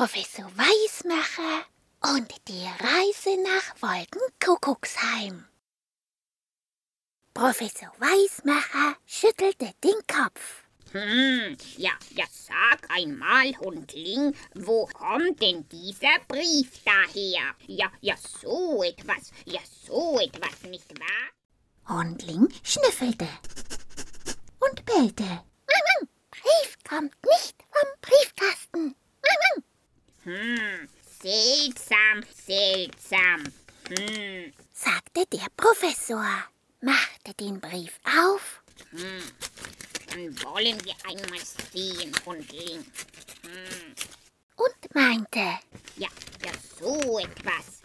Professor Weismacher und die Reise nach Wolkenkuckucksheim. Professor Weismacher schüttelte den Kopf. Hm, ja, ja, sag einmal, Hundling, wo kommt denn dieser Brief daher? Ja, ja, so etwas, ja, so etwas, nicht wahr? Hundling schnüffelte und bellte. Brief kommt nicht. Hm, seltsam, seltsam. Hm, sagte der Professor, machte den Brief auf. Hm, dann wollen wir einmal sehen, Hundling. Hm. Und meinte, ja, ja, so etwas.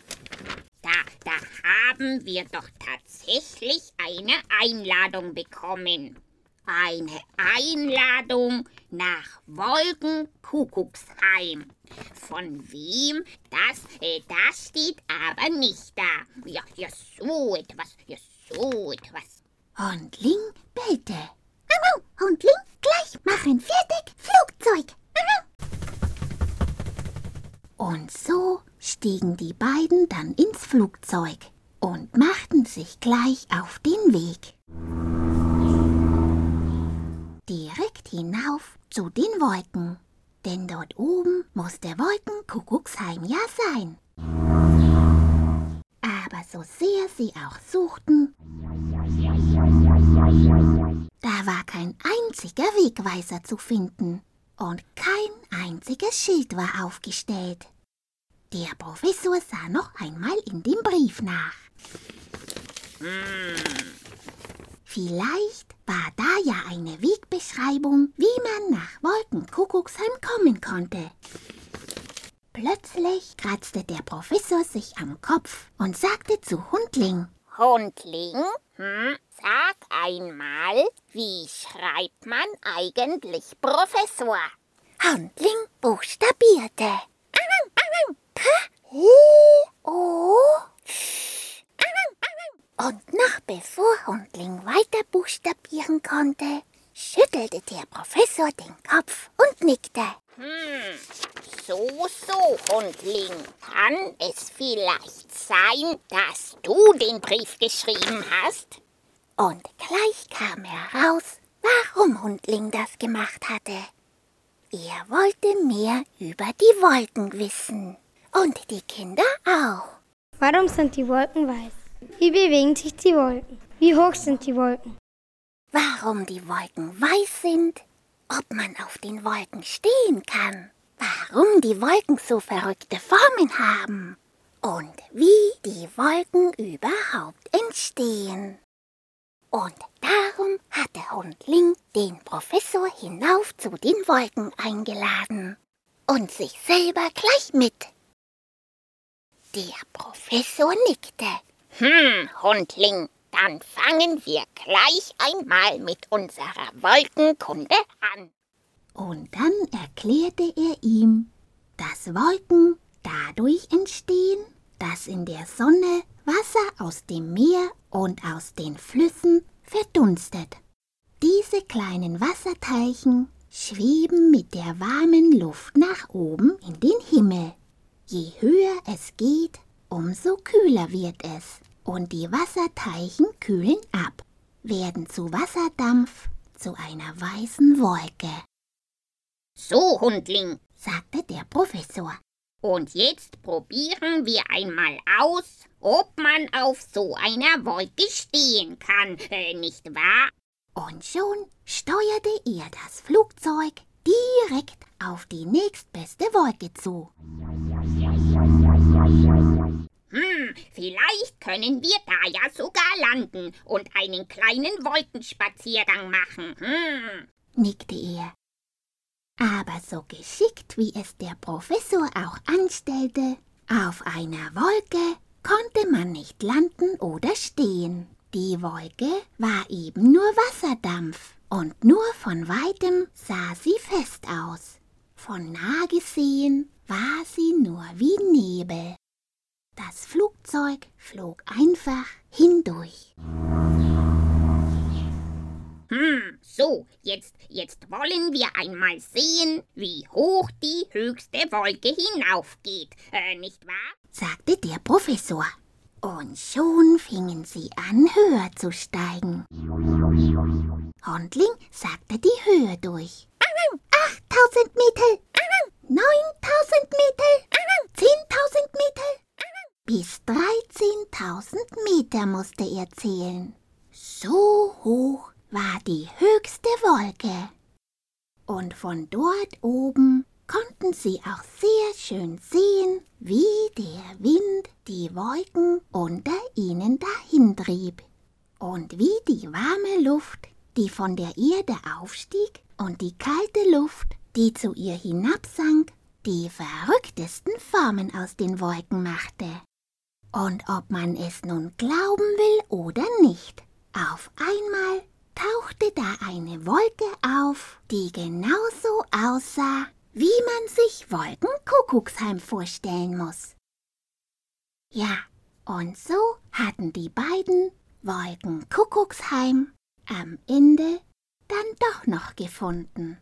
Da, da haben wir doch tatsächlich eine Einladung bekommen. Eine Einladung nach Wolkenkuckucksheim. Von wem? Das, äh, das steht aber nicht da. Ja, ja, so etwas, ja, so etwas. Hundling bellte. Hundling, gleich machen, fertig, Flugzeug. Und so stiegen die beiden dann ins Flugzeug und machten sich gleich auf den Weg. Direkt hinauf zu den Wolken, denn dort oben muss der Wolkenkuckucksheim ja sein. Aber so sehr sie auch suchten, da war kein einziger Wegweiser zu finden und kein einziges Schild war aufgestellt. Der Professor sah noch einmal in dem Brief nach. Hm, Vielleicht war da ja eine Wegbeschreibung, wie man nach Wolkenkuckucksheim kommen konnte. Plötzlich kratzte der Professor sich am Kopf und sagte zu Hundling, Hundling, hm, sag einmal, wie schreibt man eigentlich Professor? Hundling buchstabierte. P, L, O, und noch bevor Hundling weiter buchstabieren konnte, schüttelte der Professor den Kopf und nickte. Hm, so, so, Hundling. Kann es vielleicht sein, dass du den Brief geschrieben hast? Und gleich kam heraus, warum Hundling das gemacht hatte. Er wollte mehr über die Wolken wissen. Und die Kinder auch. Warum sind die Wolken weiß? Wie bewegen sich die Wolken? Wie hoch sind die Wolken? Warum die Wolken weiß sind? Ob man auf den Wolken stehen kann? Warum die Wolken so verrückte Formen haben? Und wie die Wolken überhaupt entstehen? Und darum hatte Hundling den Professor hinauf zu den Wolken eingeladen und sich selber gleich mit. Der Professor nickte. Hm, Hundling, dann fangen wir gleich einmal mit unserer Wolkenkunde an. Und dann erklärte er ihm, dass Wolken dadurch entstehen, dass in der Sonne Wasser aus dem Meer und aus den Flüssen verdunstet. Diese kleinen Wasserteilchen schweben mit der warmen Luft nach oben in den Himmel. Je höher es geht, umso kühler wird es. Und die Wasserteilchen kühlen ab, werden zu Wasserdampf, zu einer weißen Wolke, So, Hundling, sagte der Professor. und jetzt probieren wir einmal aus, ob man auf so einer Wolke stehen kann, äh, nicht wahr? Und schon steuerte er das Flugzeug direkt auf die nächstbeste Wolke zu. Vielleicht können wir da ja sogar landen und einen kleinen Wolkenspaziergang machen. Hm. nickte er. Aber so geschickt wie es der Professor auch anstellte, auf einer Wolke konnte man nicht landen oder stehen. Die Wolke war eben nur Wasserdampf und nur von weitem sah sie fest aus. Von nah gesehen war sie nur wie Nebel. Das Flugzeug flog einfach hindurch. Hm, so, jetzt, jetzt wollen wir einmal sehen, wie hoch die höchste Wolke hinaufgeht, äh, nicht wahr? sagte der Professor. Und schon fingen sie an, höher zu steigen. Hundling sagte die Höhe durch. 8000 Meter, Meter musste er zählen. So hoch war die höchste Wolke. Und von dort oben konnten sie auch sehr schön sehen, wie der Wind die Wolken unter ihnen dahintrieb und wie die warme Luft, die von der Erde aufstieg, und die kalte Luft, die zu ihr hinabsank, die verrücktesten Formen aus den Wolken machte. Und ob man es nun glauben will oder nicht, auf einmal tauchte da eine Wolke auf, die genauso aussah, wie man sich Wolkenkuckucksheim vorstellen muss. Ja, und so hatten die beiden Wolkenkuckucksheim am Ende dann doch noch gefunden.